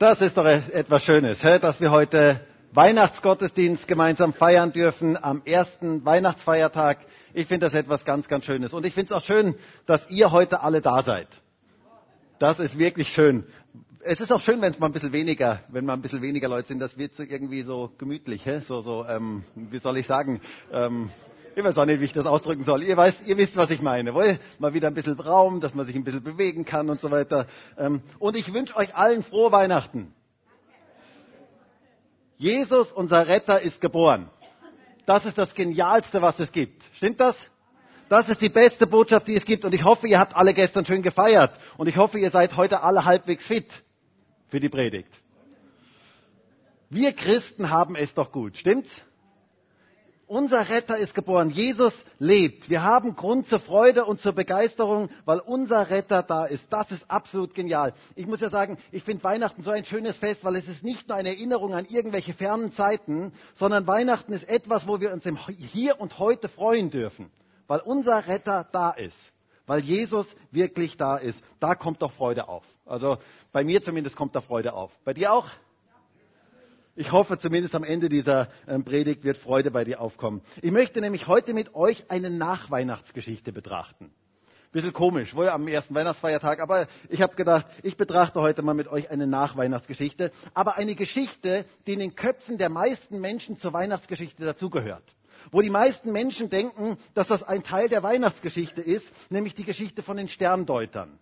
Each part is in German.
Das ist doch etwas Schönes, dass wir heute Weihnachtsgottesdienst gemeinsam feiern dürfen am ersten Weihnachtsfeiertag. Ich finde das etwas ganz, ganz Schönes. Und ich finde es auch schön, dass ihr heute alle da seid. Das ist wirklich schön. Es ist auch schön, wenn es mal ein bisschen weniger, wenn mal ein bisschen weniger Leute sind. Das wird so irgendwie so gemütlich, so, so, ähm, wie soll ich sagen? Ähm, ich weiß auch nicht, wie ich das ausdrücken soll. Ihr, weißt, ihr wisst, was ich meine. Wohl? Mal wieder ein bisschen Raum, dass man sich ein bisschen bewegen kann und so weiter. Ähm, und ich wünsche euch allen frohe Weihnachten. Jesus, unser Retter, ist geboren. Das ist das Genialste, was es gibt. Stimmt das? Das ist die beste Botschaft, die es gibt. Und ich hoffe, ihr habt alle gestern schön gefeiert. Und ich hoffe, ihr seid heute alle halbwegs fit für die Predigt. Wir Christen haben es doch gut. Stimmt's? Unser Retter ist geboren. Jesus lebt. Wir haben Grund zur Freude und zur Begeisterung, weil unser Retter da ist. Das ist absolut genial. Ich muss ja sagen, ich finde Weihnachten so ein schönes Fest, weil es ist nicht nur eine Erinnerung an irgendwelche fernen Zeiten, sondern Weihnachten ist etwas, wo wir uns im Hier und Heute freuen dürfen, weil unser Retter da ist. Weil Jesus wirklich da ist. Da kommt doch Freude auf. Also bei mir zumindest kommt da Freude auf. Bei dir auch? Ich hoffe, zumindest am Ende dieser ähm, Predigt wird Freude bei dir aufkommen. Ich möchte nämlich heute mit euch eine Nachweihnachtsgeschichte betrachten. Bisschen komisch, wohl am ersten Weihnachtsfeiertag, aber ich habe gedacht, ich betrachte heute mal mit euch eine Nachweihnachtsgeschichte, aber eine Geschichte, die in den Köpfen der meisten Menschen zur Weihnachtsgeschichte dazugehört. Wo die meisten Menschen denken, dass das ein Teil der Weihnachtsgeschichte ist, nämlich die Geschichte von den Sterndeutern.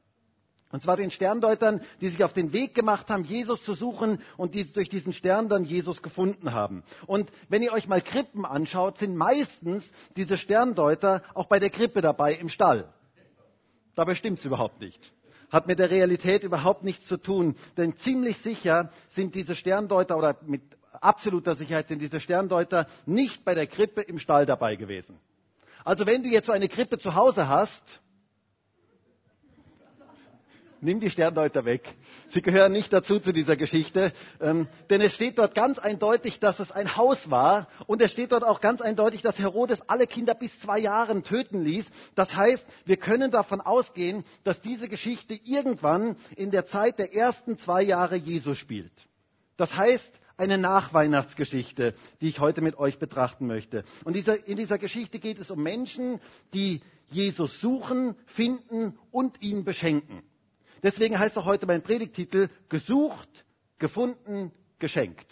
Und zwar den Sterndeutern, die sich auf den Weg gemacht haben, Jesus zu suchen und die durch diesen Stern dann Jesus gefunden haben. Und wenn ihr euch mal Krippen anschaut, sind meistens diese Sterndeuter auch bei der Krippe dabei im Stall. Dabei stimmt es überhaupt nicht. Hat mit der Realität überhaupt nichts zu tun. Denn ziemlich sicher sind diese Sterndeuter oder mit absoluter Sicherheit sind diese Sterndeuter nicht bei der Krippe im Stall dabei gewesen. Also wenn du jetzt so eine Krippe zu Hause hast, nimm die Sterndeuter weg. Sie gehören nicht dazu zu dieser Geschichte, ähm, denn es steht dort ganz eindeutig, dass es ein Haus war und es steht dort auch ganz eindeutig, dass Herodes alle Kinder bis zwei Jahren töten ließ. Das heißt, wir können davon ausgehen, dass diese Geschichte irgendwann in der Zeit der ersten zwei Jahre Jesu spielt. Das heißt, eine Nachweihnachtsgeschichte, die ich heute mit euch betrachten möchte. Und in dieser Geschichte geht es um Menschen, die Jesus suchen, finden und ihn beschenken. Deswegen heißt auch heute mein Predigtitel Gesucht, gefunden, geschenkt.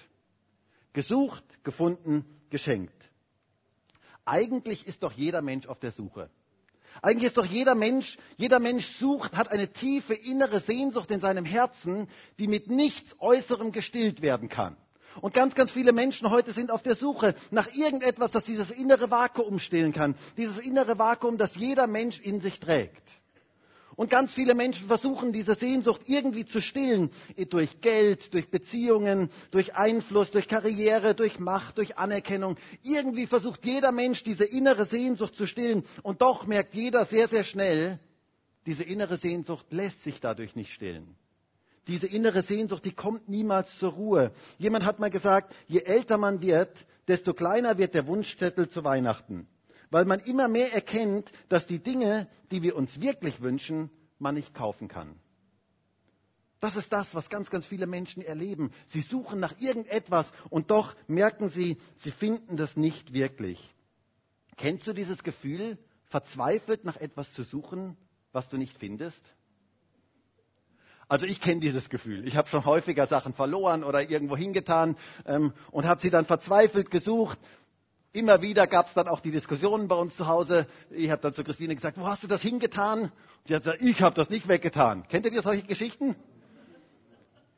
Gesucht, gefunden, geschenkt. Eigentlich ist doch jeder Mensch auf der Suche. Eigentlich ist doch jeder Mensch, jeder Mensch sucht, hat eine tiefe innere Sehnsucht in seinem Herzen, die mit nichts Äußerem gestillt werden kann. Und ganz, ganz viele Menschen heute sind auf der Suche nach irgendetwas, das dieses innere Vakuum stillen kann. Dieses innere Vakuum, das jeder Mensch in sich trägt. Und ganz viele Menschen versuchen diese Sehnsucht irgendwie zu stillen, durch Geld, durch Beziehungen, durch Einfluss, durch Karriere, durch Macht, durch Anerkennung. Irgendwie versucht jeder Mensch diese innere Sehnsucht zu stillen. Und doch merkt jeder sehr, sehr schnell, diese innere Sehnsucht lässt sich dadurch nicht stillen. Diese innere Sehnsucht, die kommt niemals zur Ruhe. Jemand hat mal gesagt, je älter man wird, desto kleiner wird der Wunschzettel zu Weihnachten weil man immer mehr erkennt, dass die Dinge, die wir uns wirklich wünschen, man nicht kaufen kann. Das ist das, was ganz, ganz viele Menschen erleben. Sie suchen nach irgendetwas und doch merken sie, sie finden das nicht wirklich. Kennst du dieses Gefühl, verzweifelt nach etwas zu suchen, was du nicht findest? Also ich kenne dieses Gefühl. Ich habe schon häufiger Sachen verloren oder irgendwo hingetan ähm, und habe sie dann verzweifelt gesucht Immer wieder gab es dann auch die Diskussionen bei uns zu Hause. Ich habe dann zu Christine gesagt, wo hast du das hingetan? sie hat gesagt, ich habe das nicht weggetan. Kennt ihr solche Geschichten?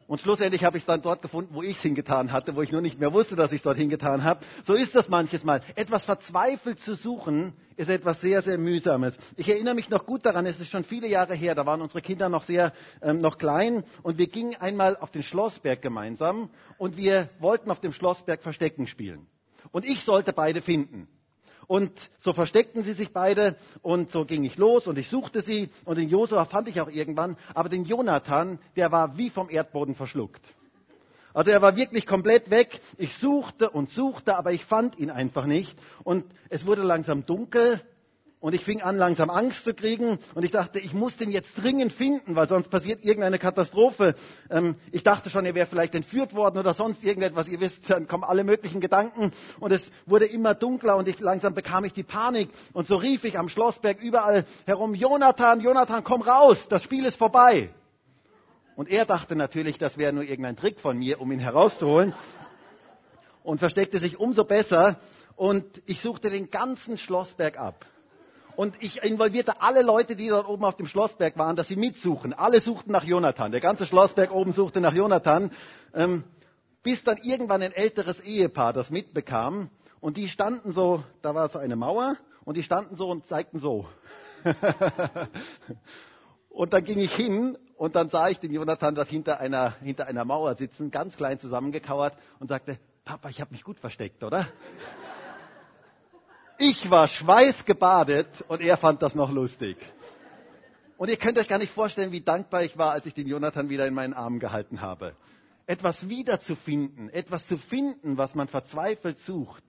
Und schlussendlich habe ich es dann dort gefunden, wo ich es hingetan hatte, wo ich nur nicht mehr wusste, dass ich es dort hingetan habe. So ist das manches Mal. Etwas verzweifelt zu suchen, ist etwas sehr, sehr mühsames. Ich erinnere mich noch gut daran, es ist schon viele Jahre her, da waren unsere Kinder noch sehr ähm, noch klein und wir gingen einmal auf den Schlossberg gemeinsam und wir wollten auf dem Schlossberg Verstecken spielen. Und ich sollte beide finden. Und so versteckten sie sich beide und so ging ich los und ich suchte sie und den Josua fand ich auch irgendwann, aber den Jonathan, der war wie vom Erdboden verschluckt. Also er war wirklich komplett weg. Ich suchte und suchte, aber ich fand ihn einfach nicht. Und es wurde langsam dunkel Und ich fing an, langsam Angst zu kriegen. Und ich dachte, ich muss den jetzt dringend finden, weil sonst passiert irgendeine Katastrophe. Ähm, ich dachte schon, er wäre vielleicht entführt worden oder sonst irgendetwas. Ihr wisst, dann kommen alle möglichen Gedanken. Und es wurde immer dunkler und ich, langsam bekam ich die Panik. Und so rief ich am Schlossberg überall herum, Jonathan, Jonathan, komm raus, das Spiel ist vorbei. Und er dachte natürlich, das wäre nur irgendein Trick von mir, um ihn herauszuholen. Und versteckte sich umso besser. Und ich suchte den ganzen Schlossberg ab. Und ich involvierte alle Leute, die dort oben auf dem Schlossberg waren, dass sie mitsuchen. Alle suchten nach Jonathan. Der ganze Schlossberg oben suchte nach Jonathan. Ähm, bis dann irgendwann ein älteres Ehepaar das mitbekam. Und die standen so, da war so eine Mauer, und die standen so und zeigten so. und dann ging ich hin und dann sah ich den Jonathan dort hinter einer, hinter einer Mauer sitzen, ganz klein zusammengekauert und sagte, Papa, ich habe mich gut versteckt, oder? Ich war schweißgebadet und er fand das noch lustig. Und ihr könnt euch gar nicht vorstellen, wie dankbar ich war, als ich den Jonathan wieder in meinen Armen gehalten habe. Etwas wiederzufinden, etwas zu finden, was man verzweifelt sucht,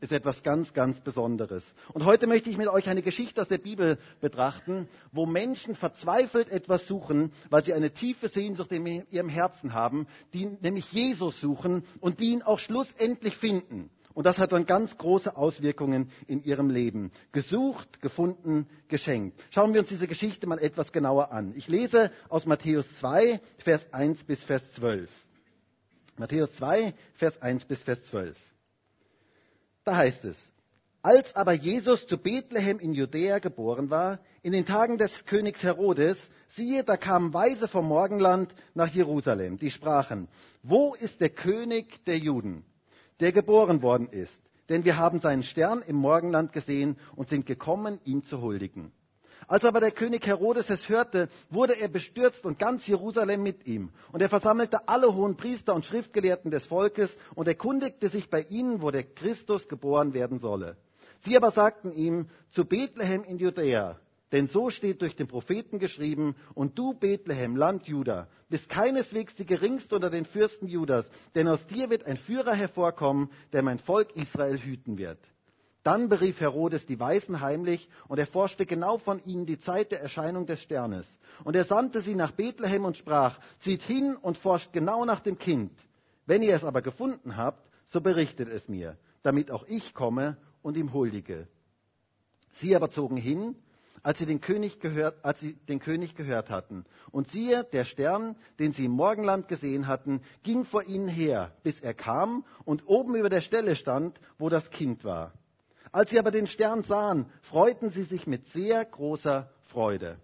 ist etwas ganz, ganz Besonderes. Und heute möchte ich mit euch eine Geschichte aus der Bibel betrachten, wo Menschen verzweifelt etwas suchen, weil sie eine tiefe Sehnsucht in ihrem Herzen haben, die nämlich Jesus suchen und die ihn auch schlussendlich finden. Und das hat dann ganz große Auswirkungen in ihrem Leben. Gesucht, gefunden, geschenkt. Schauen wir uns diese Geschichte mal etwas genauer an. Ich lese aus Matthäus 2, Vers 1 bis Vers 12. Matthäus 2, Vers 1 bis Vers 12. Da heißt es, als aber Jesus zu Bethlehem in Judäa geboren war, in den Tagen des Königs Herodes, siehe, da kamen Weise vom Morgenland nach Jerusalem, die sprachen, wo ist der König der Juden? Der geboren worden ist. Denn wir haben seinen Stern im Morgenland gesehen und sind gekommen, ihm zu huldigen. Als aber der König Herodes es hörte, wurde er bestürzt und ganz Jerusalem mit ihm. Und er versammelte alle hohen Priester und Schriftgelehrten des Volkes und erkundigte sich bei ihnen, wo der Christus geboren werden solle. Sie aber sagten ihm, zu Bethlehem in Judäa, denn so steht durch den Propheten geschrieben, und du, Bethlehem, Land Juda, bist keineswegs die geringste unter den Fürsten Judas, denn aus dir wird ein Führer hervorkommen, der mein Volk Israel hüten wird. Dann berief Herodes die Weisen heimlich und erforschte genau von ihnen die Zeit der Erscheinung des Sternes. Und er sandte sie nach Bethlehem und sprach, zieht hin und forscht genau nach dem Kind. Wenn ihr es aber gefunden habt, so berichtet es mir, damit auch ich komme und ihm huldige. Sie aber zogen hin als sie den König gehört, als sie den König gehört hatten. Und siehe, der Stern, den sie im Morgenland gesehen hatten, ging vor ihnen her, bis er kam und oben über der Stelle stand, wo das Kind war. Als sie aber den Stern sahen, freuten sie sich mit sehr großer Freude.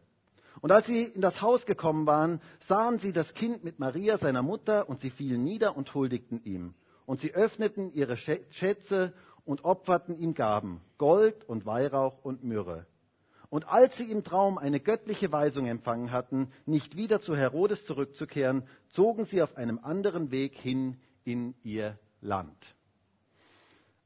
Und als sie in das Haus gekommen waren, sahen sie das Kind mit Maria, seiner Mutter, und sie fielen nieder und huldigten ihm. Und sie öffneten ihre Schätze und opferten ihm Gaben, Gold und Weihrauch und Myrrhe. Und als sie im Traum eine göttliche Weisung empfangen hatten, nicht wieder zu Herodes zurückzukehren, zogen sie auf einem anderen Weg hin in ihr Land.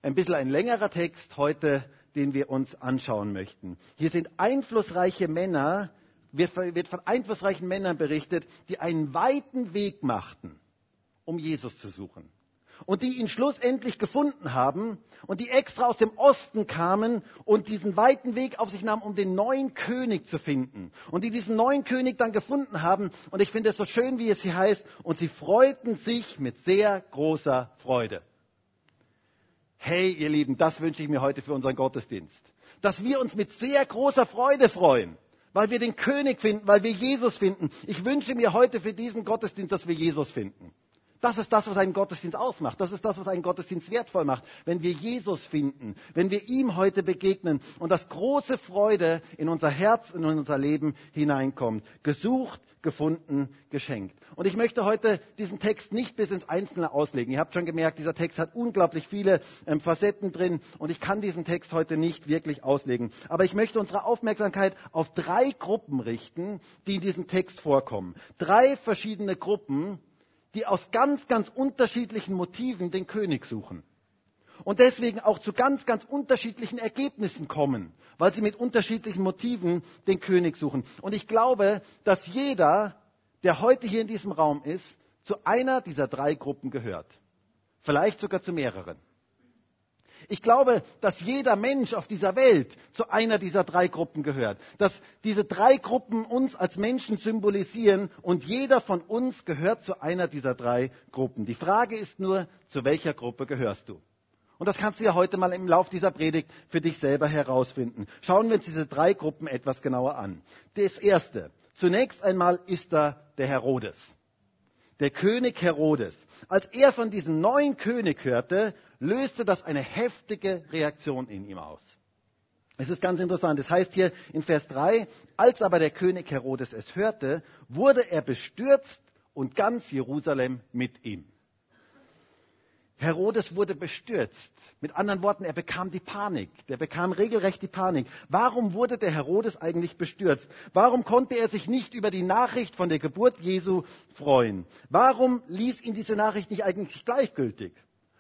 Ein bisschen ein längerer Text heute, den wir uns anschauen möchten. Hier sind einflussreiche Männer, wird von einflussreichen Männern berichtet, die einen weiten Weg machten, um Jesus zu suchen und die ihn schlussendlich gefunden haben und die extra aus dem Osten kamen und diesen weiten Weg auf sich nahmen, um den neuen König zu finden. Und die diesen neuen König dann gefunden haben. Und ich finde es so schön, wie es hier heißt. Und sie freuten sich mit sehr großer Freude. Hey, ihr Lieben, das wünsche ich mir heute für unseren Gottesdienst. Dass wir uns mit sehr großer Freude freuen weil wir den König finden, weil wir Jesus finden. Ich wünsche mir heute für diesen Gottesdienst, dass wir Jesus finden. Das ist das, was einen Gottesdienst ausmacht. Das ist das, was einen Gottesdienst wertvoll macht. Wenn wir Jesus finden, wenn wir ihm heute begegnen und das große Freude in unser Herz und in unser Leben hineinkommt. Gesucht, gefunden, geschenkt. Und ich möchte heute diesen Text nicht bis ins Einzelne auslegen. Ihr habt schon gemerkt, dieser Text hat unglaublich viele ähm, Facetten drin und ich kann diesen Text heute nicht wirklich auslegen. Aber ich möchte unsere Aufmerksamkeit auf drei Gruppen richten, die in diesem Text vorkommen. Drei verschiedene Gruppen, die aus ganz, ganz unterschiedlichen Motiven den König suchen. Und deswegen auch zu ganz, ganz unterschiedlichen Ergebnissen kommen, weil sie mit unterschiedlichen Motiven den König suchen. Und ich glaube, dass jeder, der heute hier in diesem Raum ist, zu einer dieser drei Gruppen gehört. Vielleicht sogar zu mehreren. Ich glaube, dass jeder Mensch auf dieser Welt zu einer dieser drei Gruppen gehört. Dass diese drei Gruppen uns als Menschen symbolisieren und jeder von uns gehört zu einer dieser drei Gruppen. Die Frage ist nur, zu welcher Gruppe gehörst du? Und das kannst du ja heute mal im Lauf dieser Predigt für dich selber herausfinden. Schauen wir uns diese drei Gruppen etwas genauer an. Das erste. Zunächst einmal ist da der Herodes. Der König Herodes. Als er von diesem neuen König hörte, löste das eine heftige Reaktion in ihm aus. Es ist ganz interessant. Es heißt hier in Vers 3, als aber der König Herodes es hörte, wurde er bestürzt und ganz Jerusalem mit ihm. Herodes wurde bestürzt. Mit anderen Worten, er bekam die Panik. Der bekam regelrecht die Panik. Warum wurde der Herodes eigentlich bestürzt? Warum konnte er sich nicht über die Nachricht von der Geburt Jesu freuen? Warum ließ ihn diese Nachricht nicht eigentlich gleichgültig?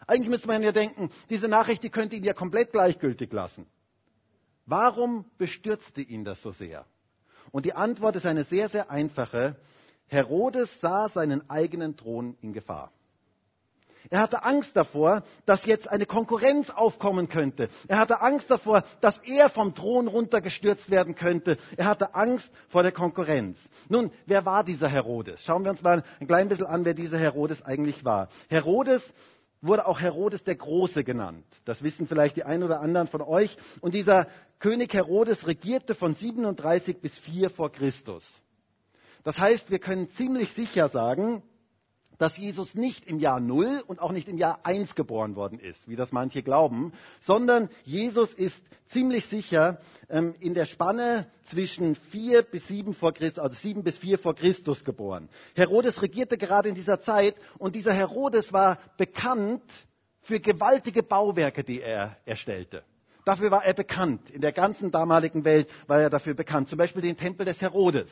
Eigentlich müsste man ja denken, diese Nachricht, die könnte ihn ja komplett gleichgültig lassen. Warum bestürzte ihn das so sehr? Und die Antwort ist eine sehr, sehr einfache. Herodes sah seinen eigenen Thron in Gefahr. Er hatte Angst davor, dass jetzt eine Konkurrenz aufkommen könnte. Er hatte Angst davor, dass er vom Thron runtergestürzt werden könnte. Er hatte Angst vor der Konkurrenz. Nun, wer war dieser Herodes? Schauen wir uns mal ein klein bisschen an, wer dieser Herodes eigentlich war. Herodes wurde auch Herodes der Große genannt. Das wissen vielleicht die einen oder anderen von euch. Und dieser König Herodes regierte von 37 bis 4 vor Christus. Das heißt, wir können ziemlich sicher sagen, dass Jesus nicht im Jahr Null und auch nicht im Jahr Eins geboren worden ist, wie das manche glauben, sondern Jesus ist ziemlich sicher ähm, in der Spanne zwischen vier bis sieben vor Christus, also sieben bis vier vor Christus geboren. Herodes regierte gerade in dieser Zeit und dieser Herodes war bekannt für gewaltige Bauwerke, die er erstellte. Dafür war er bekannt. In der ganzen damaligen Welt war er dafür bekannt. Zum Beispiel den Tempel des Herodes.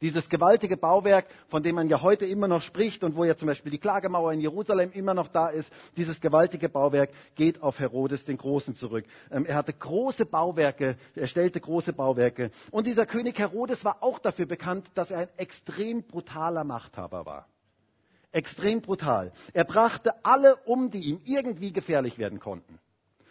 Dieses gewaltige Bauwerk, von dem man ja heute immer noch spricht und wo ja zum Beispiel die Klagemauer in Jerusalem immer noch da ist, dieses gewaltige Bauwerk geht auf Herodes den Großen zurück. Ähm, er hatte große Bauwerke, er stellte große Bauwerke. Und dieser König Herodes war auch dafür bekannt, dass er ein extrem brutaler Machthaber war. Extrem brutal. Er brachte alle um, die ihm irgendwie gefährlich werden konnten.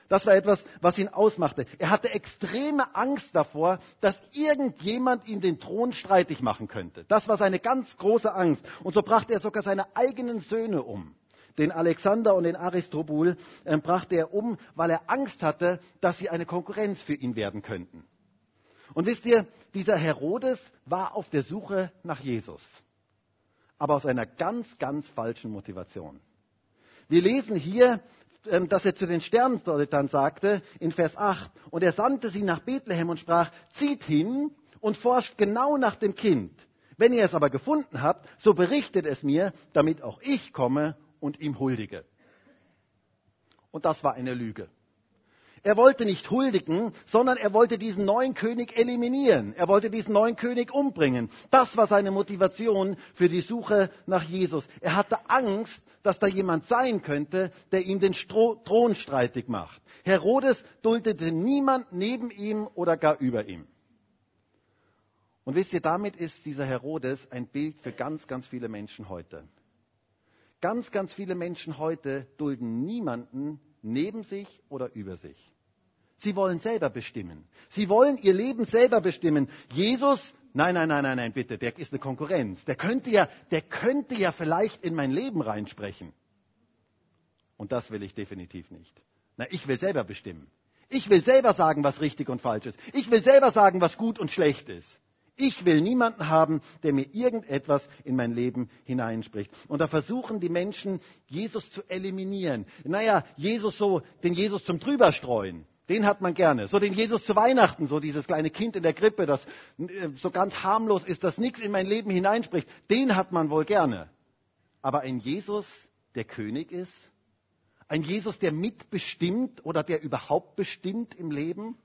Das war etwas, was ihn ausmachte. Er hatte extreme Angst davor, dass irgendjemand ihn den Thron streitig machen könnte. Das war seine ganz große Angst. Und so brachte er sogar seine eigenen Söhne um. Den Alexander und den Aristobul äh, brachte er um, weil er Angst hatte, dass sie eine Konkurrenz für ihn werden könnten. Und wisst ihr, dieser Herodes war auf der Suche nach Jesus. Aber aus einer ganz, ganz falschen Motivation. Wir lesen hier, dass er zu den Sterndeutern sagte in Vers 8, und er sandte sie nach Bethlehem und sprach, zieht hin und forscht genau nach dem Kind. Wenn ihr es aber gefunden habt, so berichtet es mir, damit auch ich komme und ihm huldige. Und das war eine Lüge. Er wollte nicht huldigen, sondern er wollte diesen neuen König eliminieren. Er wollte diesen neuen König umbringen. Das war seine Motivation für die Suche nach Jesus. Er hatte Angst, dass da jemand sein könnte, der ihm den Stro Thron streitig macht. Herodes duldete niemand neben ihm oder gar über ihm. Und wisst ihr, damit ist dieser Herodes ein Bild für ganz, ganz viele Menschen heute. Ganz, ganz viele Menschen heute dulden niemanden neben sich oder über sich. Sie wollen selber bestimmen. Sie wollen ihr Leben selber bestimmen. Jesus, nein, nein, nein, nein, nein, bitte, der ist eine Konkurrenz. Der könnte ja, der könnte ja vielleicht in mein Leben reinsprechen. Und das will ich definitiv nicht. Na, ich will selber bestimmen. Ich will selber sagen, was richtig und falsch ist. Ich will selber sagen, was gut und schlecht ist. Ich will niemanden haben, der mir irgendetwas in mein Leben hineinspricht. Und da versuchen die Menschen, Jesus zu eliminieren. Naja, Jesus so, den Jesus zum Drüberstreuen. Den hat man gerne. So den Jesus zu Weihnachten, so dieses kleine Kind in der Krippe, das äh, so ganz harmlos ist, das nichts in mein Leben hineinspricht. Den hat man wohl gerne. Aber ein Jesus, der König ist? Ein Jesus, der mitbestimmt oder der überhaupt bestimmt im Leben?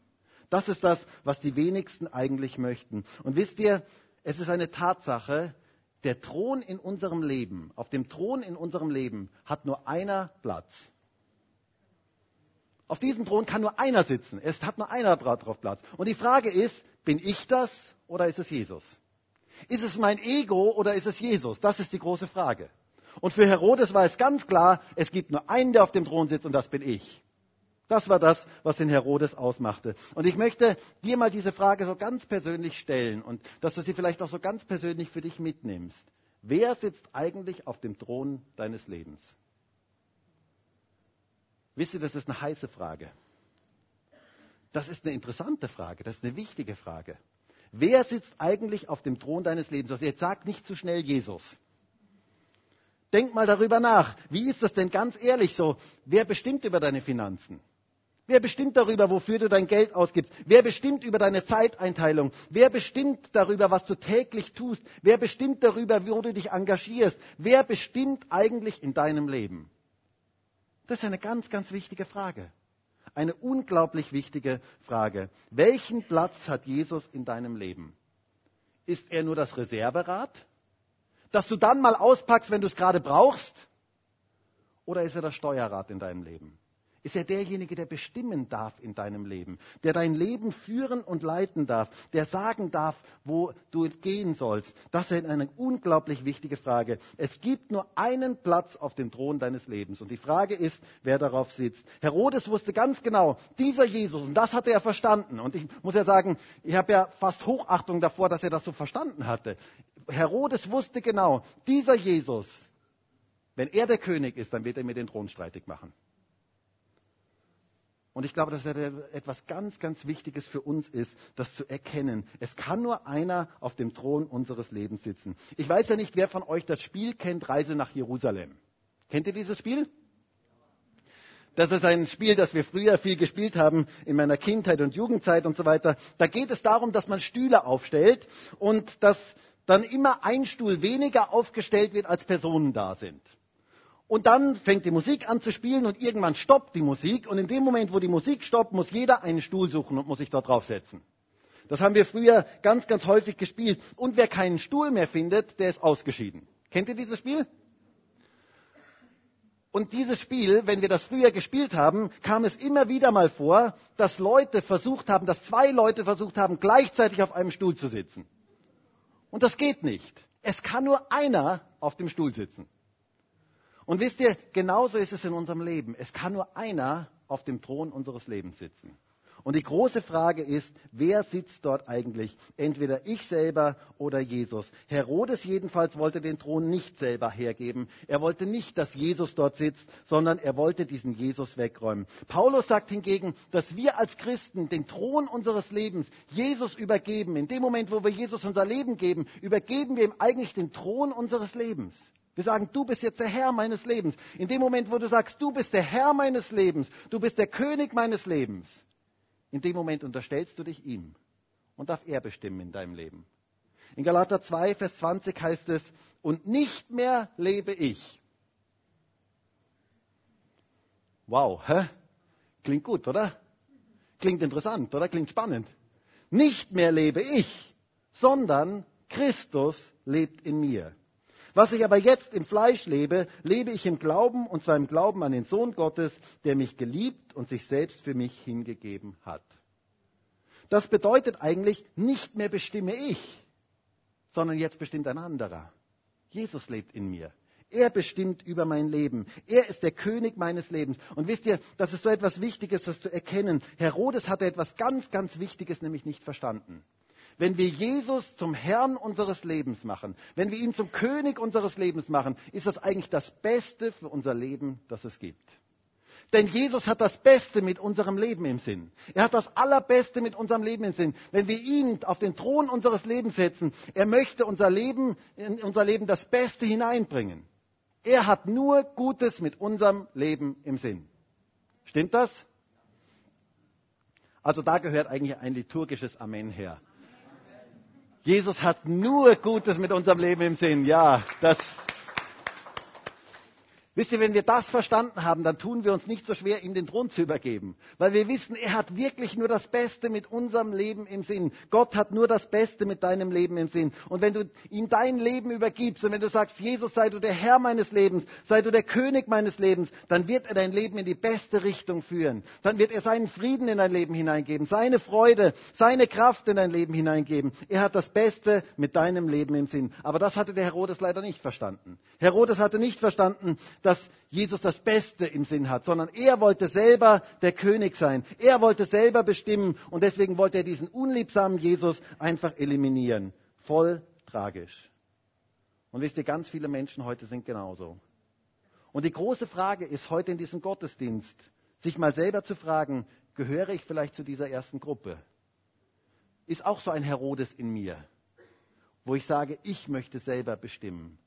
Das ist das, was die wenigsten eigentlich möchten. Und wisst ihr, es ist eine Tatsache, der Thron in unserem Leben, auf dem Thron in unserem Leben hat nur einer Platz. Auf diesem Thron kann nur einer sitzen. Es hat nur einer drauf Platz. Und die Frage ist, bin ich das oder ist es Jesus? Ist es mein Ego oder ist es Jesus? Das ist die große Frage. Und für Herodes war es ganz klar, es gibt nur einen, der auf dem Thron sitzt und das bin ich. Das war das, was den Herodes ausmachte. Und ich möchte dir mal diese Frage so ganz persönlich stellen und dass du sie vielleicht auch so ganz persönlich für dich mitnimmst. Wer sitzt eigentlich auf dem Thron deines Lebens? Wisst ihr, das ist eine heiße Frage. Das ist eine interessante Frage, das ist eine wichtige Frage. Wer sitzt eigentlich auf dem Thron deines Lebens? Also jetzt sag nicht zu schnell Jesus. Denk mal darüber nach. Wie ist das denn ganz ehrlich so? Wer bestimmt über deine Finanzen? Wer bestimmt darüber, wofür du dein Geld ausgibst? Wer bestimmt über deine Zeiteinteilung? Wer bestimmt darüber, was du täglich tust? Wer bestimmt darüber, wo du dich engagierst? Wer bestimmt eigentlich in deinem Leben? Das ist eine ganz, ganz wichtige Frage. Eine unglaublich wichtige Frage. Welchen Platz hat Jesus in deinem Leben? Ist er nur das Reserverad, das du dann mal auspackst, wenn du es gerade brauchst? Oder ist er das Steuerrad in deinem Leben? Ist er derjenige, der bestimmen darf in deinem Leben, der dein Leben führen und leiten darf, der sagen darf, wo du gehen sollst. Das ist eine unglaublich wichtige Frage. Es gibt nur einen Platz auf dem Thron deines Lebens und die Frage ist, wer darauf sitzt. Herodes wusste ganz genau, dieser Jesus, und das hatte er verstanden. Und ich muss ja sagen, ich habe ja fast Hochachtung davor, dass er das so verstanden hatte. Herodes wusste genau, dieser Jesus, wenn er der König ist, dann wird er mir den Thron streitig machen. Und ich glaube, dass das etwas ganz, ganz Wichtiges für uns ist, das zu erkennen. Es kann nur einer auf dem Thron unseres Lebens sitzen. Ich weiß ja nicht, wer von euch das Spiel kennt, Reise nach Jerusalem. Kennt ihr dieses Spiel? Das ist ein Spiel, das wir früher viel gespielt haben in meiner Kindheit und Jugendzeit und so weiter. Da geht es darum, dass man Stühle aufstellt und dass dann immer ein Stuhl weniger aufgestellt wird, als Personen da sind. Und dann fängt die Musik an zu spielen und irgendwann stoppt die Musik. Und in dem Moment, wo die Musik stoppt, muss jeder einen Stuhl suchen und muss sich dort draufsetzen. Das haben wir früher ganz, ganz häufig gespielt. Und wer keinen Stuhl mehr findet, der ist ausgeschieden. Kennt ihr dieses Spiel? Und dieses Spiel, wenn wir das früher gespielt haben, kam es immer wieder mal vor, dass Leute versucht haben, dass zwei Leute versucht haben, gleichzeitig auf einem Stuhl zu sitzen. Und das geht nicht. Es kann nur einer auf dem Stuhl sitzen. Und wisst ihr, genauso ist es in unserem Leben. Es kann nur einer auf dem Thron unseres Lebens sitzen. Und die große Frage ist, wer sitzt dort eigentlich? Entweder ich selber oder Jesus. Herodes jedenfalls wollte den Thron nicht selber hergeben. Er wollte nicht, dass Jesus dort sitzt, sondern er wollte diesen Jesus wegräumen. Paulus sagt hingegen, dass wir als Christen den Thron unseres Lebens Jesus übergeben. In dem Moment, wo wir Jesus unser Leben geben, übergeben wir ihm eigentlich den Thron unseres Lebens. Wir sagen, du bist jetzt der Herr meines Lebens. In dem Moment, wo du sagst, du bist der Herr meines Lebens, du bist der König meines Lebens, in dem Moment unterstellst du dich ihm und darf er bestimmen in deinem Leben. In Galater 2, Vers 20 heißt es, und nicht mehr lebe ich. Wow, hä? Klingt gut, oder? Klingt interessant, oder? Klingt spannend. Nicht mehr lebe ich, sondern Christus lebt in mir. Was ich aber jetzt im Fleisch lebe, lebe ich im Glauben und zwar im Glauben an den Sohn Gottes, der mich geliebt und sich selbst für mich hingegeben hat. Das bedeutet eigentlich, nicht mehr bestimme ich, sondern jetzt bestimmt ein anderer. Jesus lebt in mir. Er bestimmt über mein Leben. Er ist der König meines Lebens. Und wisst ihr, das ist so etwas Wichtiges, das zu erkennen. Herodes hatte etwas ganz, ganz Wichtiges nämlich nicht verstanden. Wenn wir Jesus zum Herrn unseres Lebens machen, wenn wir ihn zum König unseres Lebens machen, ist das eigentlich das Beste für unser Leben, das es gibt. Denn Jesus hat das Beste mit unserem Leben im Sinn. Er hat das Allerbeste mit unserem Leben im Sinn. Wenn wir ihn auf den Thron unseres Lebens setzen, er möchte unser Leben, in unser Leben das Beste hineinbringen. Er hat nur Gutes mit unserem Leben im Sinn. Stimmt das? Also da gehört eigentlich ein liturgisches Amen her. Jesus hat nur Gutes mit unserem Leben im Sinn. Ja, das Wisst ihr, wenn wir das verstanden haben, dann tun wir uns nicht so schwer, ihm den Thron zu übergeben. Weil wir wissen, er hat wirklich nur das Beste mit unserem Leben im Sinn. Gott hat nur das Beste mit deinem Leben im Sinn. Und wenn du ihm dein Leben übergibst und wenn du sagst, Jesus, sei du der Herr meines Lebens, sei du der König meines Lebens, dann wird er dein Leben in die beste Richtung führen. Dann wird er seinen Frieden in dein Leben hineingeben, seine Freude, seine Kraft in dein Leben hineingeben. Er hat das Beste mit deinem Leben im Sinn. Aber das hatte der Herodes leider nicht verstanden. Herodes hatte nicht verstanden, dass Jesus das Beste im Sinn hat, sondern er wollte selber der König sein. Er wollte selber bestimmen und deswegen wollte er diesen unliebsamen Jesus einfach eliminieren. Voll tragisch. Und wisst ihr, ganz viele Menschen heute sind genauso. Und die große Frage ist heute in diesem Gottesdienst, sich mal selber zu fragen, gehöre ich vielleicht zu dieser ersten Gruppe? Ist auch so ein Herodes in mir, wo ich sage, ich möchte selber bestimmen.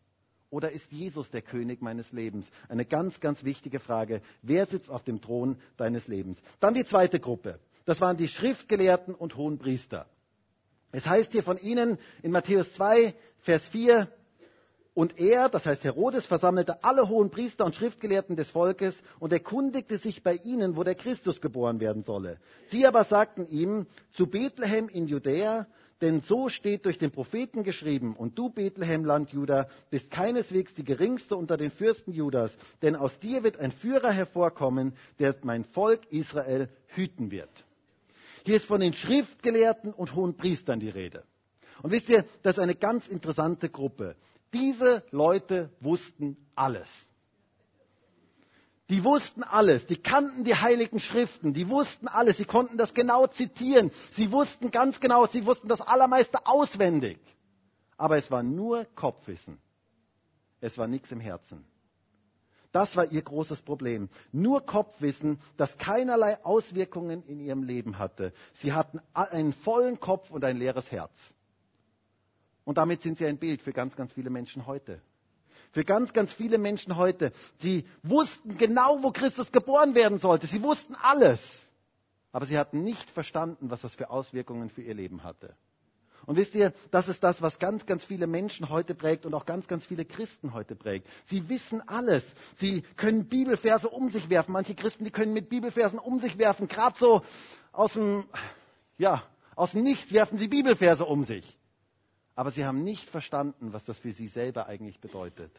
Oder ist Jesus der König meines Lebens? Eine ganz, ganz wichtige Frage. Wer sitzt auf dem Thron deines Lebens? Dann die zweite Gruppe. Das waren die Schriftgelehrten und Hohenpriester. Es heißt hier von ihnen in Matthäus 2, Vers 4, und er, das heißt Herodes, versammelte alle hohen Priester und Schriftgelehrten des Volkes und erkundigte sich bei ihnen, wo der Christus geboren werden solle. Sie aber sagten ihm, zu Bethlehem in Judäa, denn so steht durch den Propheten geschrieben, und du, Bethlehem, Land Juda, bist keineswegs die geringste unter den Fürsten Judas, denn aus dir wird ein Führer hervorkommen, der mein Volk Israel hüten wird. Hier ist von den Schriftgelehrten und hohen Priestern die Rede. Und wisst ihr, das ist eine ganz interessante Gruppe. Diese Leute wussten alles. Die wussten alles, die kannten die heiligen Schriften, die wussten alles, sie konnten das genau zitieren, sie wussten ganz genau, sie wussten das Allermeiste auswendig. Aber es war nur Kopfwissen. Es war nichts im Herzen. Das war ihr großes Problem. Nur Kopfwissen, das keinerlei Auswirkungen in ihrem Leben hatte. Sie hatten einen vollen Kopf und ein leeres Herz. Und damit sind sie ein Bild für ganz, ganz viele Menschen heute. Für ganz, ganz viele Menschen heute. Sie wussten genau, wo Christus geboren werden sollte. Sie wussten alles. Aber sie hatten nicht verstanden, was das für Auswirkungen für ihr Leben hatte. Und wisst ihr, das ist das, was ganz, ganz viele Menschen heute prägt und auch ganz, ganz viele Christen heute prägt. Sie wissen alles. Sie können Bibelverse um sich werfen. Manche Christen, die können mit Bibelversen um sich werfen. Gerade so aus dem, ja, aus dem Nichts werfen sie Bibelverse um sich. Aber sie haben nicht verstanden, was das für sie selber eigentlich bedeutet.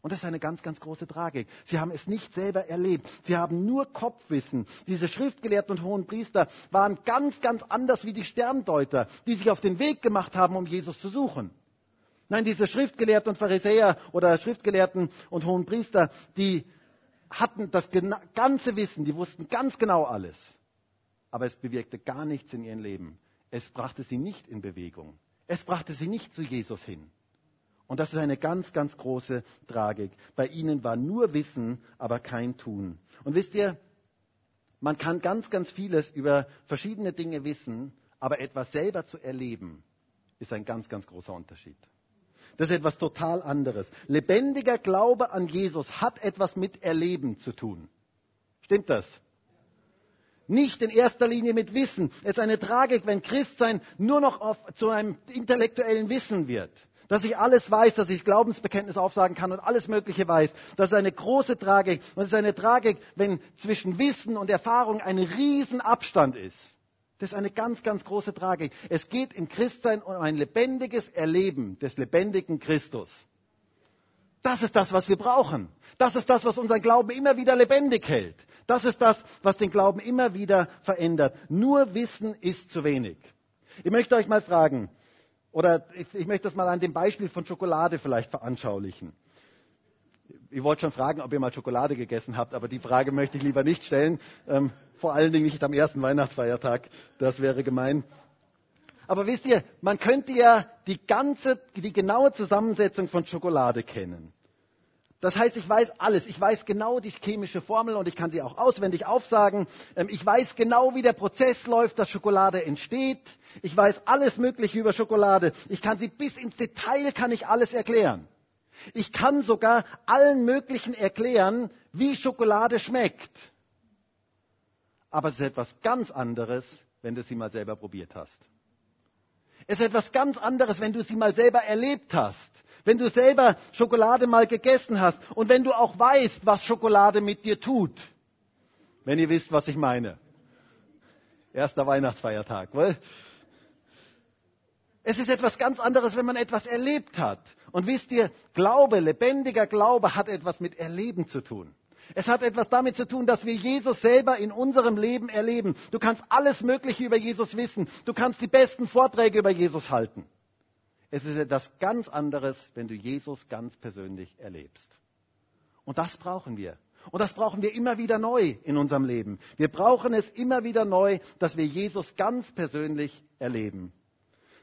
Und das ist eine ganz, ganz große Tragik. Sie haben es nicht selber erlebt. Sie haben nur Kopfwissen. Diese Schriftgelehrten und hohen Priester waren ganz, ganz anders wie die Sterndeuter, die sich auf den Weg gemacht haben, um Jesus zu suchen. Nein, diese Schriftgelehrten und Pharisäer oder Schriftgelehrten und hohen Priester, die hatten das ganze Wissen, die wussten ganz genau alles. Aber es bewirkte gar nichts in ihrem Leben. Es brachte sie nicht in Bewegung. Es brachte sie nicht zu Jesus hin. Und das ist eine ganz, ganz große Tragik. Bei ihnen war nur Wissen, aber kein Tun. Und wisst ihr, man kann ganz, ganz vieles über verschiedene Dinge wissen, aber etwas selber zu erleben, ist ein ganz, ganz großer Unterschied. Das ist etwas total anderes. Lebendiger Glaube an Jesus hat etwas mit Erleben zu tun. Stimmt das? Nicht in erster Linie mit Wissen. Es ist eine Tragik, wenn Christsein nur noch auf, zu einem intellektuellen Wissen wird. Dass ich alles weiß, dass ich Glaubensbekenntnis aufsagen kann und alles Mögliche weiß. Das ist eine große Tragik. Und es ist eine Tragik, wenn zwischen Wissen und Erfahrung ein Riesenabstand ist. Das ist eine ganz, ganz große Tragik. Es geht im Christsein um ein lebendiges Erleben des lebendigen Christus. Das ist das, was wir brauchen. Das ist das, was unseren Glauben immer wieder lebendig hält. Das ist das, was den Glauben immer wieder verändert. Nur Wissen ist zu wenig. Ich möchte euch mal fragen, oder ich, ich möchte das mal an dem Beispiel von Schokolade vielleicht veranschaulichen. Ich wollte schon fragen, ob ihr mal Schokolade gegessen habt, aber die Frage möchte ich lieber nicht stellen. Ähm, vor allen Dingen nicht am ersten Weihnachtsfeiertag. Das wäre gemein. Aber wisst ihr, man könnte ja die ganze, die genaue Zusammensetzung von Schokolade kennen. Das heißt, ich weiß alles. Ich weiß genau die chemische Formel und ich kann sie auch auswendig aufsagen. Ähm, ich weiß genau, wie der Prozess läuft, dass Schokolade entsteht. Ich weiß alles Mögliche über Schokolade. Ich kann sie bis ins Detail, kann ich alles erklären. Ich kann sogar allen Möglichen erklären, wie Schokolade schmeckt. Aber es ist etwas ganz anderes, wenn du sie mal selber probiert hast. Es ist etwas ganz anderes, wenn du sie mal selber erlebt hast wenn du selber Schokolade mal gegessen hast und wenn du auch weißt, was Schokolade mit dir tut. Wenn ihr wisst, was ich meine. Erster Weihnachtsfeiertag, wohl? Es ist etwas ganz anderes, wenn man etwas erlebt hat. Und wisst ihr, Glaube, lebendiger Glaube hat etwas mit Erleben zu tun. Es hat etwas damit zu tun, dass wir Jesus selber in unserem Leben erleben. Du kannst alles Mögliche über Jesus wissen. Du kannst die besten Vorträge über Jesus halten. Es ist etwas ganz anderes, wenn du Jesus ganz persönlich erlebst. Und das brauchen wir. Und das brauchen wir immer wieder neu in unserem Leben. Wir brauchen es immer wieder neu, dass wir Jesus ganz persönlich erleben.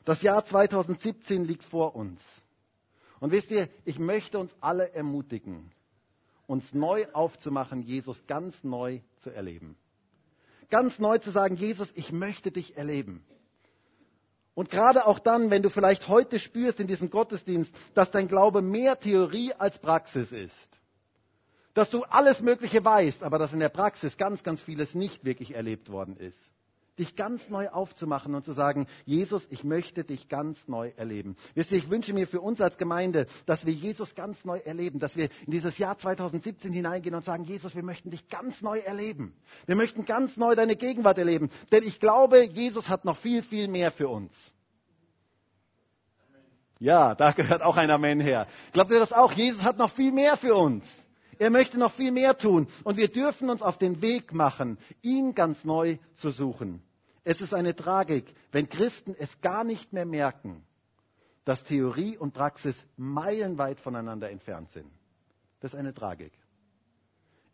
Das Jahr 2017 liegt vor uns. Und wisst ihr, ich möchte uns alle ermutigen, uns neu aufzumachen, Jesus ganz neu zu erleben. Ganz neu zu sagen, Jesus, ich möchte dich erleben. Und gerade auch dann, wenn du vielleicht heute spürst in diesem Gottesdienst, dass dein Glaube mehr Theorie als Praxis ist, dass du alles Mögliche weißt, aber dass in der Praxis ganz, ganz vieles nicht wirklich erlebt worden ist. Dich ganz neu aufzumachen und zu sagen, Jesus, ich möchte dich ganz neu erleben. Wisst ihr, ich wünsche mir für uns als Gemeinde, dass wir Jesus ganz neu erleben, dass wir in dieses Jahr 2017 hineingehen und sagen, Jesus, wir möchten dich ganz neu erleben. Wir möchten ganz neu deine Gegenwart erleben. Denn ich glaube, Jesus hat noch viel, viel mehr für uns. Ja, da gehört auch ein Amen her. Glaubt ihr das auch? Jesus hat noch viel mehr für uns. Er möchte noch viel mehr tun. Und wir dürfen uns auf den Weg machen, ihn ganz neu zu suchen. Es ist eine Tragik, wenn Christen es gar nicht mehr merken, dass Theorie und Praxis meilenweit voneinander entfernt sind. Das ist eine Tragik.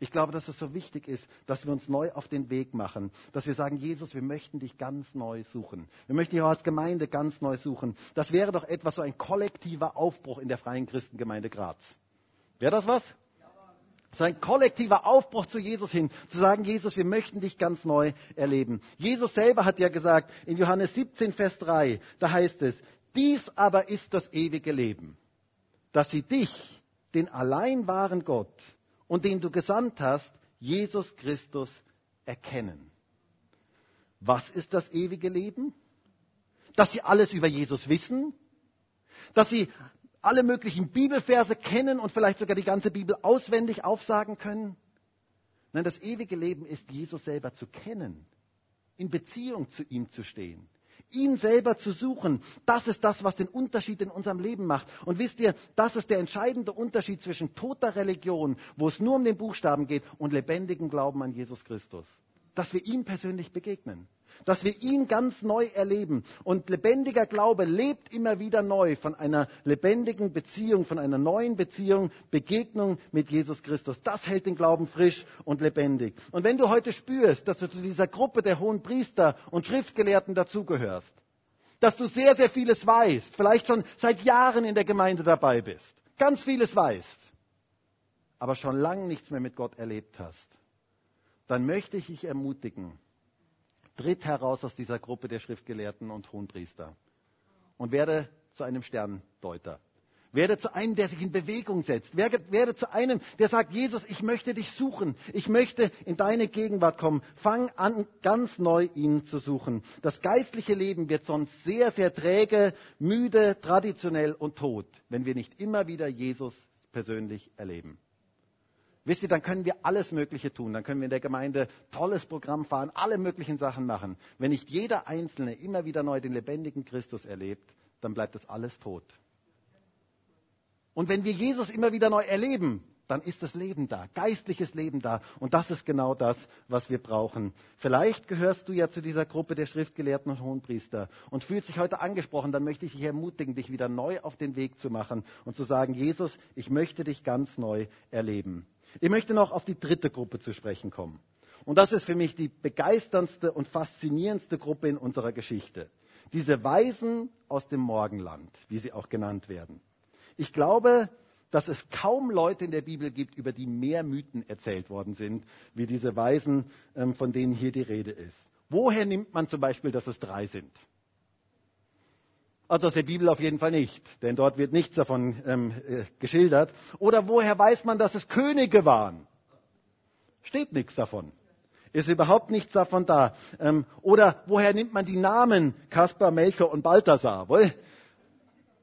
Ich glaube, dass es so wichtig ist, dass wir uns neu auf den Weg machen, dass wir sagen, Jesus, wir möchten dich ganz neu suchen. Wir möchten dich auch als Gemeinde ganz neu suchen. Das wäre doch etwas so ein kollektiver Aufbruch in der Freien Christengemeinde Graz. Wäre das was? So ein kollektiver Aufbruch zu Jesus hin, zu sagen, Jesus, wir möchten dich ganz neu erleben. Jesus selber hat ja gesagt, in Johannes 17, Vers 3, da heißt es, dies aber ist das ewige Leben, dass sie dich, den allein wahren Gott und den du gesandt hast, Jesus Christus, erkennen. Was ist das ewige Leben? Dass sie alles über Jesus wissen, dass sie alle möglichen Bibelverse kennen und vielleicht sogar die ganze Bibel auswendig aufsagen können. Nein, das ewige Leben ist, Jesus selber zu kennen, in Beziehung zu ihm zu stehen, ihn selber zu suchen. Das ist das, was den Unterschied in unserem Leben macht. Und wisst ihr, das ist der entscheidende Unterschied zwischen toter Religion, wo es nur um den Buchstaben geht, und lebendigem Glauben an Jesus Christus. Dass wir ihm persönlich begegnen dass wir ihn ganz neu erleben. Und lebendiger Glaube lebt immer wieder neu von einer lebendigen Beziehung, von einer neuen Beziehung, Begegnung mit Jesus Christus. Das hält den Glauben frisch und lebendig. Und wenn du heute spürst, dass du zu dieser Gruppe der hohen Priester und Schriftgelehrten dazugehörst, dass du sehr, sehr vieles weißt, vielleicht schon seit Jahren in der Gemeinde dabei bist, ganz vieles weißt, aber schon lange nichts mehr mit Gott erlebt hast, dann möchte ich dich ermutigen, tritt heraus aus dieser Gruppe der Schriftgelehrten und Hohenpriester und werde zu einem Sterndeuter. Werde zu einem, der sich in Bewegung setzt. Werde, werde, zu einem, der sagt, Jesus, ich möchte dich suchen. Ich möchte in deine Gegenwart kommen. Fang an, ganz neu ihn zu suchen. Das geistliche Leben wird sonst sehr, sehr träge, müde, traditionell und tot, wenn wir nicht immer wieder Jesus persönlich erleben. Wisst ihr, dann können wir alles Mögliche tun. Dann können wir in der Gemeinde tolles Programm fahren, alle möglichen Sachen machen. Wenn nicht jeder Einzelne immer wieder neu den lebendigen Christus erlebt, dann bleibt das alles tot. Und wenn wir Jesus immer wieder neu erleben, dann ist das Leben da, geistliches Leben da. Und das ist genau das, was wir brauchen. Vielleicht gehörst du ja zu dieser Gruppe der Schriftgelehrten und Hohenpriester und fühlst dich heute angesprochen, dann möchte ich dich ermutigen, dich wieder neu auf den Weg zu machen und zu sagen, Jesus, ich möchte dich ganz neu erleben. Ich möchte noch auf die dritte Gruppe zu sprechen kommen. Und das ist für mich die begeisterndste und faszinierendste Gruppe in unserer Geschichte. Diese Weisen aus dem Morgenland, wie sie auch genannt werden. Ich glaube, dass es kaum Leute in der Bibel gibt, über die mehr Mythen erzählt worden sind, wie diese Weisen, ähm, von denen hier die Rede ist. Woher nimmt man zum Beispiel, dass es drei sind? Also aus der Bibel auf jeden Fall nicht, denn dort wird nichts davon ähm, äh, geschildert. Oder woher weiß man, dass es Könige waren? Steht nichts davon. Ist überhaupt nichts davon da. Ähm, oder woher nimmt man die Namen Kaspar, Melchior und Balthasar? Wohl?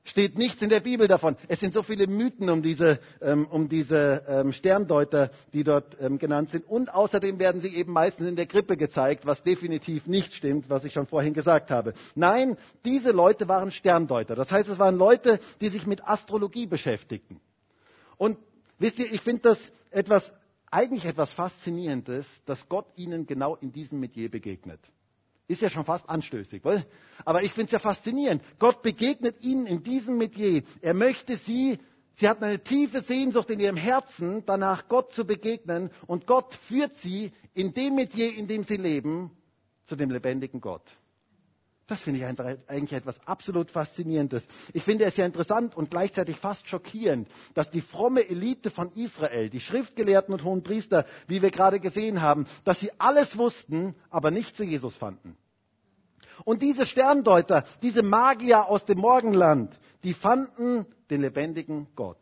Steht nichts in der Bibel davon. Es sind so viele Mythen um diese, ähm, um diese ähm, Sterndeuter, die dort ähm, genannt sind. Und außerdem werden sie eben meistens in der Krippe gezeigt, was definitiv nicht stimmt, was ich schon vorhin gesagt habe. Nein, diese Leute waren Sterndeuter. Das heißt, es waren Leute, die sich mit Astrologie beschäftigten. Und wisst ihr, ich finde das etwas, eigentlich etwas Faszinierendes, dass Gott ihnen genau in diesem Metier begegnet. Ist ja schon fast anstößig, weil? Aber ich finde es ja faszinierend. Gott begegnet ihnen in diesem Metier. Er möchte sie Sie hatten eine tiefe Sehnsucht in ihrem Herzen, danach Gott zu begegnen. Und Gott führt sie in dem Metier, in dem sie leben, zu dem lebendigen Gott. Das finde ich eigentlich etwas absolut Faszinierendes. Ich finde es ja interessant und gleichzeitig fast schockierend, dass die fromme Elite von Israel, die Schriftgelehrten und hohen Priester, wie wir gerade gesehen haben, dass sie alles wussten, aber nicht zu Jesus fanden. Und diese Sterndeuter, diese Magier aus dem Morgenland, die fanden den lebendigen Gott,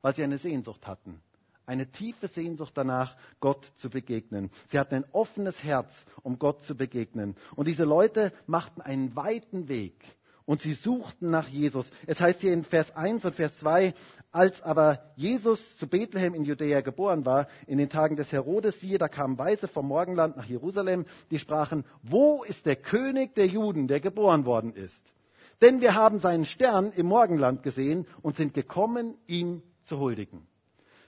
weil sie eine Sehnsucht hatten. Eine tiefe Sehnsucht danach, Gott zu begegnen. Sie hatten ein offenes Herz, um Gott zu begegnen. Und diese Leute machten einen weiten Weg und sie suchten nach Jesus. Es heißt hier in Vers 1 und Vers 2, als aber Jesus zu Bethlehem in Judäa geboren war, in den Tagen des Herodes, siehe, da kamen Weise vom Morgenland nach Jerusalem, die sprachen, wo ist der König der Juden, der geboren worden ist? Denn wir haben seinen Stern im Morgenland gesehen und sind gekommen, ihm zu huldigen.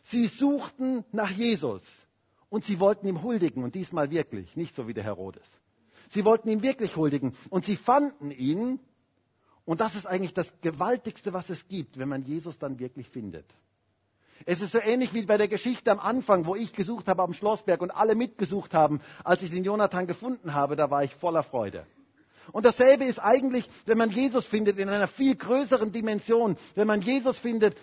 Sie suchten nach Jesus und sie wollten ihm huldigen und diesmal wirklich, nicht so wie der Herodes. Sie wollten ihm wirklich huldigen und sie fanden ihn und das ist eigentlich das Gewaltigste, was es gibt, wenn man Jesus dann wirklich findet. Es ist so ähnlich wie bei der Geschichte am Anfang, wo ich gesucht habe am Schlossberg und alle mitgesucht haben. Als ich den Jonathan gefunden habe, da war ich voller Freude. Und dasselbe ist eigentlich, wenn man Jesus findet in einer viel größeren Dimension, wenn man Jesus findet,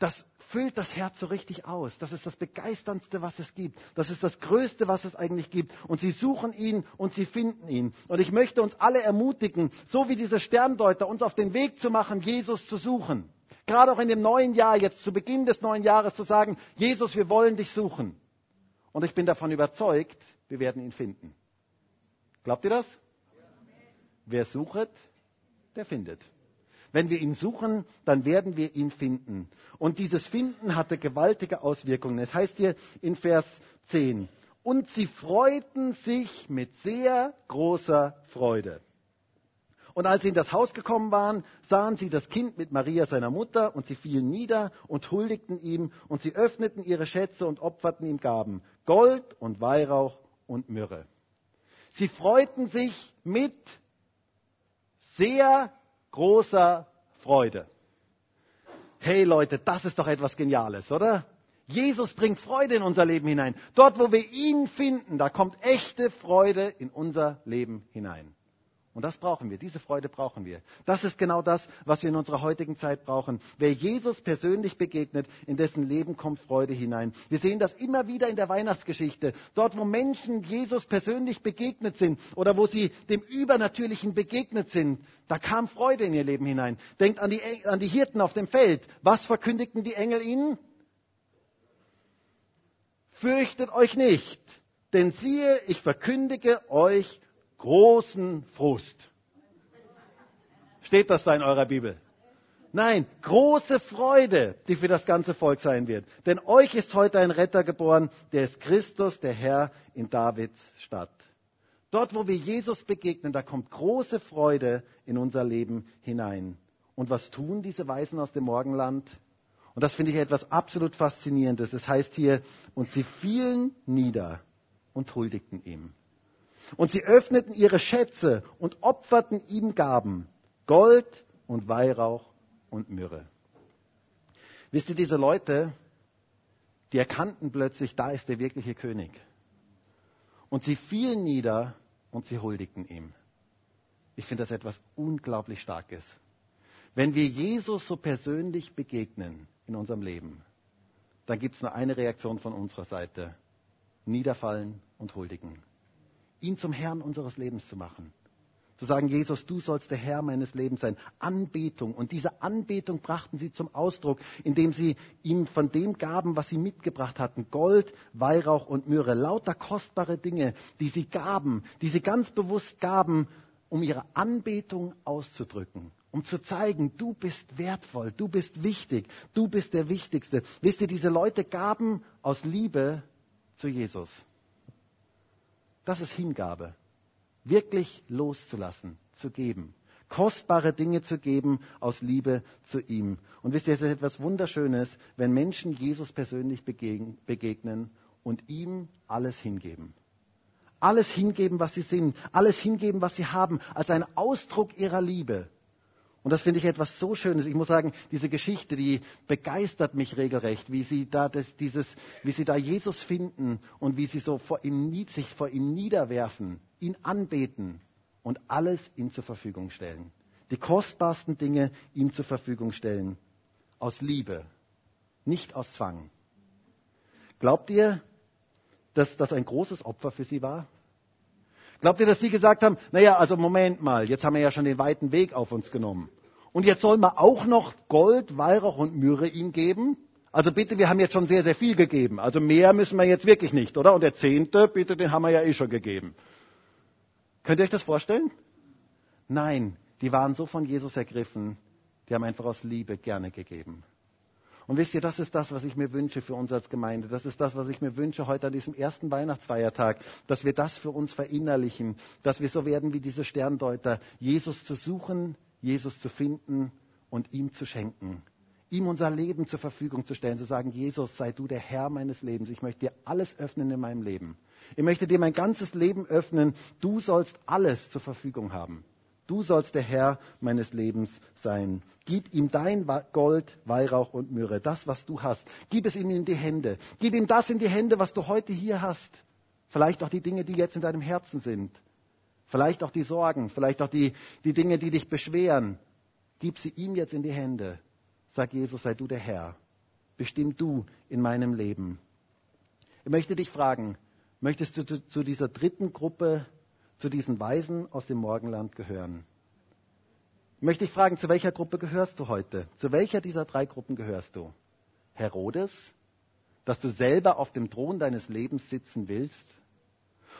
das füllt das Herz so richtig aus. Das ist das Begeisterndste, was es gibt. Das ist das Größte, was es eigentlich gibt. Und sie suchen ihn und sie finden ihn. Und ich möchte uns alle ermutigen, so wie diese Sterndeuter, uns auf den Weg zu machen, Jesus zu suchen. Gerade auch in dem neuen Jahr, jetzt zu Beginn des neuen Jahres zu sagen, Jesus, wir wollen dich suchen. Und ich bin davon überzeugt, wir werden ihn finden. Glaubt ihr das? Wer sucht, der findet. Wenn wir ihn suchen, dann werden wir ihn finden. Und dieses Finden hatte gewaltige Auswirkungen. Es heißt hier in Vers 10, und sie freuten sich mit sehr großer Freude. Und als sie in das Haus gekommen waren, sahen sie das Kind mit Maria, seiner Mutter, und sie fielen nieder und huldigten ihm, und sie öffneten ihre Schätze und opferten ihm Gaben, Gold und Weihrauch und Myrrhe. Sie freuten sich mit sehr großer Freude. Hey Leute, das ist doch etwas Geniales, oder? Jesus bringt Freude in unser Leben hinein. Dort, wo wir ihn finden, da kommt echte Freude in unser Leben hinein. Und das brauchen wir, diese Freude brauchen wir. Das ist genau das, was wir in unserer heutigen Zeit brauchen. Wer Jesus persönlich begegnet, in dessen Leben kommt Freude hinein. Wir sehen das immer wieder in der Weihnachtsgeschichte. Dort, wo Menschen Jesus persönlich begegnet sind oder wo sie dem Übernatürlichen begegnet sind, da kam Freude in ihr Leben hinein. Denkt an die, an die Hirten auf dem Feld. Was verkündigten die Engel ihnen? Fürchtet euch nicht, denn siehe, ich verkündige euch großen Frust. Steht das da in eurer Bibel? Nein, große Freude, die für das ganze Volk sein wird. Denn euch ist heute ein Retter geboren, der ist Christus, der Herr in Davids Stadt. Dort, wo wir Jesus begegnen, da kommt große Freude in unser Leben hinein. Und was tun diese Weisen aus dem Morgenland? Und das finde ich etwas absolut Faszinierendes. Es heißt hier, und sie fielen nieder und huldigten ihm. Und sie öffneten ihre Schätze und opferten ihm Gaben, Gold und Weihrauch und Myrrhe. Wisst ihr, diese Leute, die erkannten plötzlich, da ist der wirkliche König. Und sie fielen nieder und sie huldigten ihm. Ich finde das etwas unglaublich Starkes. Wenn wir Jesus so persönlich begegnen in unserem Leben, dann gibt es nur eine Reaktion von unserer Seite. Niederfallen und huldigen ihn zum Herrn unseres Lebens zu machen. Zu sagen, Jesus, du sollst der Herr meines Lebens sein. Anbetung. Und diese Anbetung brachten sie zum Ausdruck, indem sie ihm von dem gaben, was sie mitgebracht hatten. Gold, Weihrauch und Myrrhe. Lauter kostbare Dinge, die sie gaben, die sie ganz bewusst gaben, um ihre Anbetung auszudrücken. Um zu zeigen, du bist wertvoll, du bist wichtig, du bist der Wichtigste. Wisst ihr, diese Leute gaben aus Liebe zu Jesus. Das ist Hingabe. Wirklich loszulassen, zu geben. Kostbare Dinge zu geben aus Liebe zu ihm. Und wisst ihr, es ist etwas Wunderschönes, wenn Menschen Jesus persönlich begegnen und ihm alles hingeben. Alles hingeben, was sie sind. Alles hingeben, was sie haben, als ein Ausdruck ihrer Liebe. Und das finde ich etwas so Schönes. Ich muss sagen, diese Geschichte, die begeistert mich regelrecht, wie sie da das, dieses, wie sie da Jesus finden und wie sie so vor ihm, sich vor ihm niederwerfen, ihn anbeten und alles ihm zur Verfügung stellen. Die kostbarsten Dinge ihm zur Verfügung stellen. Aus Liebe, nicht aus Zwang. Glaubt ihr, dass das ein großes Opfer für sie war? Glaubt ihr, dass sie gesagt haben, naja, also Moment mal, jetzt haben wir ja schon den weiten Weg auf uns genommen. Und jetzt sollen wir auch noch Gold, Weihrauch und Myrrhe ihm geben? Also bitte, wir haben jetzt schon sehr, sehr viel gegeben. Also mehr müssen wir jetzt wirklich nicht, oder? Und der Zehnte, bitte, den haben wir ja eh schon gegeben. Könnt ihr euch das vorstellen? Nein, die waren so von Jesus ergriffen, die haben einfach aus Liebe gerne gegeben. Und wisst ihr, das ist das, was ich mir wünsche für uns als Gemeinde. Das ist das, was ich mir wünsche heute an diesem ersten Weihnachtsfeiertag, dass wir das für uns verinnerlichen, dass wir so werden wie diese Sterndeuter, Jesus zu suchen, Jesus zu finden und ihm zu schenken. Ihm unser Leben zur Verfügung zu stellen, zu sagen, Jesus, sei du der Herr meines Lebens. Ich möchte dir alles öffnen in meinem Leben. Ich möchte dir mein ganzes Leben öffnen. Du sollst alles zur Verfügung haben. Du sollst der Herr meines Lebens sein. Gib ihm dein Gold, Weihrauch und Myrrhe, das, was du hast. Gib es ihm in die Hände. Gib ihm das in die Hände, was du heute hier hast. Vielleicht auch die Dinge, die jetzt in deinem Herzen sind. Vielleicht auch die Sorgen, vielleicht auch die, die Dinge, die dich beschweren. Gib sie ihm jetzt in die Hände. Sag Jesus, sei du der Herr. Bestimm du in meinem Leben. Ich möchte dich fragen, möchtest du zu, zu dieser dritten Gruppe zu diesen Weisen aus dem Morgenland gehören. Ich möchte dich fragen, zu welcher Gruppe gehörst du heute? Zu welcher dieser drei Gruppen gehörst du? Herodes, dass du selber auf dem Thron deines Lebens sitzen willst?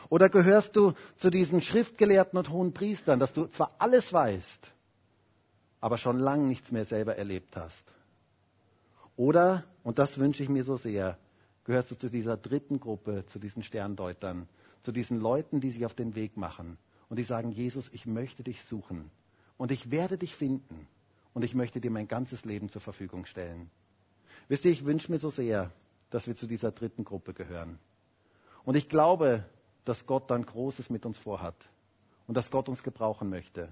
Oder gehörst du zu diesen Schriftgelehrten und hohen Priestern, dass du zwar alles weißt, aber schon lange nichts mehr selber erlebt hast? Oder, und das wünsche ich mir so sehr, gehörst du zu dieser dritten Gruppe, zu diesen Sterndeutern, zu diesen Leuten, die sich auf den Weg machen und die sagen, Jesus, ich möchte dich suchen und ich werde dich finden und ich möchte dir mein ganzes Leben zur Verfügung stellen. Wisst ihr, ich wünsche mir so sehr, dass wir zu dieser dritten Gruppe gehören. Und ich glaube, dass Gott dann Großes mit uns vorhat und dass Gott uns gebrauchen möchte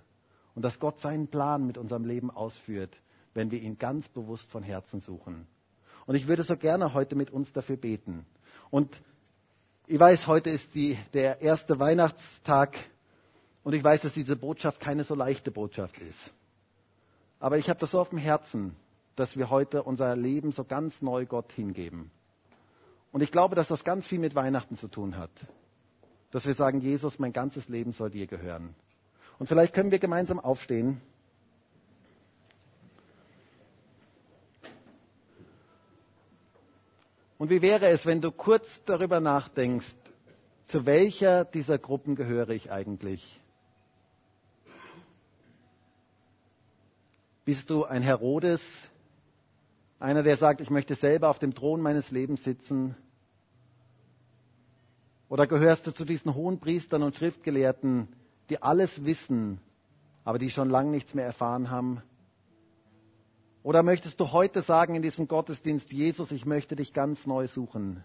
und dass Gott seinen Plan mit unserem Leben ausführt, wenn wir ihn ganz bewusst von Herzen suchen. Und ich würde so gerne heute mit uns dafür beten. Und ich weiß, heute ist die, der erste Weihnachtstag und ich weiß, dass diese Botschaft keine so leichte Botschaft ist. Aber ich habe das so auf dem Herzen, dass wir heute unser Leben so ganz neu Gott hingeben. Und ich glaube, dass das ganz viel mit Weihnachten zu tun hat. Dass wir sagen, Jesus, mein ganzes Leben soll dir gehören. Und vielleicht können wir gemeinsam aufstehen. Und wie wäre es, wenn du kurz darüber nachdenkst, zu welcher dieser Gruppen gehöre ich eigentlich? Bist du ein Herodes, einer, der sagt, ich möchte selber auf dem Thron meines Lebens sitzen? Oder gehörst du zu diesen hohen Priestern und Schriftgelehrten, die alles wissen, aber die schon lange nichts mehr erfahren haben? Oder möchtest du heute sagen in diesem Gottesdienst, Jesus, ich möchte dich ganz neu suchen.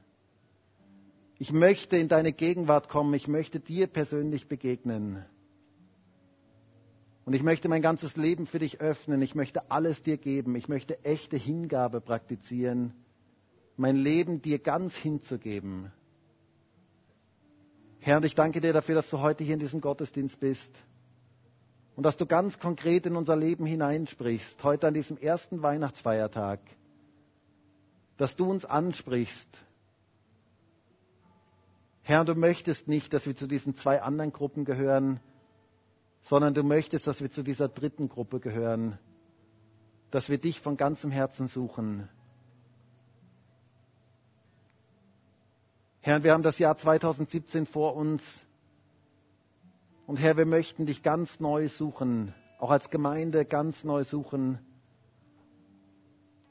Ich möchte in deine Gegenwart kommen, ich möchte dir persönlich begegnen. Und ich möchte mein ganzes Leben für dich öffnen, ich möchte alles dir geben, ich möchte echte Hingabe praktizieren, mein Leben dir ganz hinzugeben. Herr, und ich danke dir dafür, dass du heute hier in diesem Gottesdienst bist und dass du ganz konkret in unser Leben hineinsprichst, heute an diesem ersten Weihnachtsfeiertag, dass du uns ansprichst. Herr, du möchtest nicht, dass wir zu diesen zwei anderen Gruppen gehören, sondern du möchtest, dass wir zu dieser dritten Gruppe gehören, dass wir dich von ganzem Herzen suchen. Herr, wir haben das Jahr 2017 vor uns. Und Herr, wir möchten dich ganz neu suchen, auch als Gemeinde ganz neu suchen.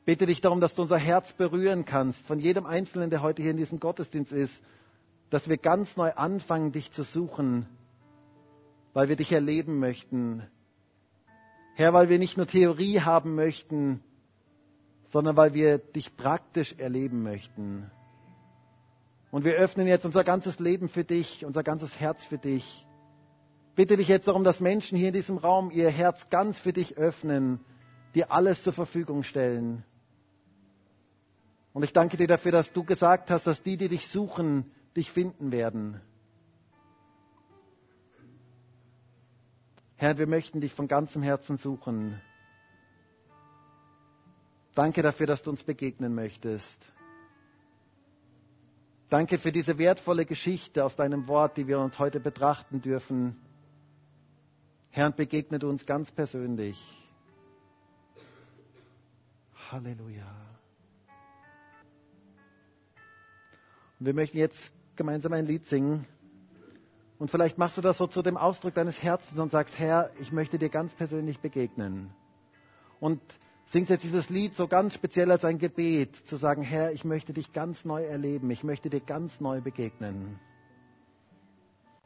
Bitte dich darum, dass du unser Herz berühren kannst, von jedem Einzelnen, der heute hier in diesem Gottesdienst ist, dass wir ganz neu anfangen, dich zu suchen, weil wir dich erleben möchten. Herr, weil wir nicht nur Theorie haben möchten, sondern weil wir dich praktisch erleben möchten. Und wir öffnen jetzt unser ganzes Leben für dich, unser ganzes Herz für dich. Bitte dich jetzt darum, dass Menschen hier in diesem Raum ihr Herz ganz für dich öffnen, dir alles zur Verfügung stellen. Und ich danke dir dafür, dass du gesagt hast, dass die, die dich suchen, dich finden werden. Herr, wir möchten dich von ganzem Herzen suchen. Danke dafür, dass du uns begegnen möchtest. Danke für diese wertvolle Geschichte aus deinem Wort, die wir uns heute betrachten dürfen. Herr, begegnet uns ganz persönlich. Halleluja. Und wir möchten jetzt gemeinsam ein Lied singen. Und vielleicht machst du das so zu dem Ausdruck deines Herzens und sagst, Herr, ich möchte dir ganz persönlich begegnen. Und singst jetzt dieses Lied so ganz speziell als ein Gebet, zu sagen, Herr, ich möchte dich ganz neu erleben, ich möchte dir ganz neu begegnen.